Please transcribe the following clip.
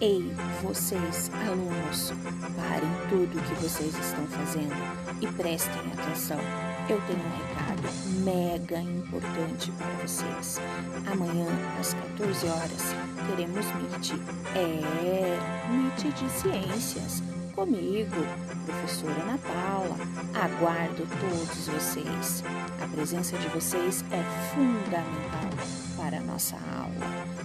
Ei, vocês, alunos, parem tudo o que vocês estão fazendo e prestem atenção. Eu tenho um recado mega importante para vocês. Amanhã, às 14 horas, teremos Meet. É, Meet de Ciências. Comigo, professora Ana Paula. Aguardo todos vocês. A presença de vocês é fundamental para a nossa aula.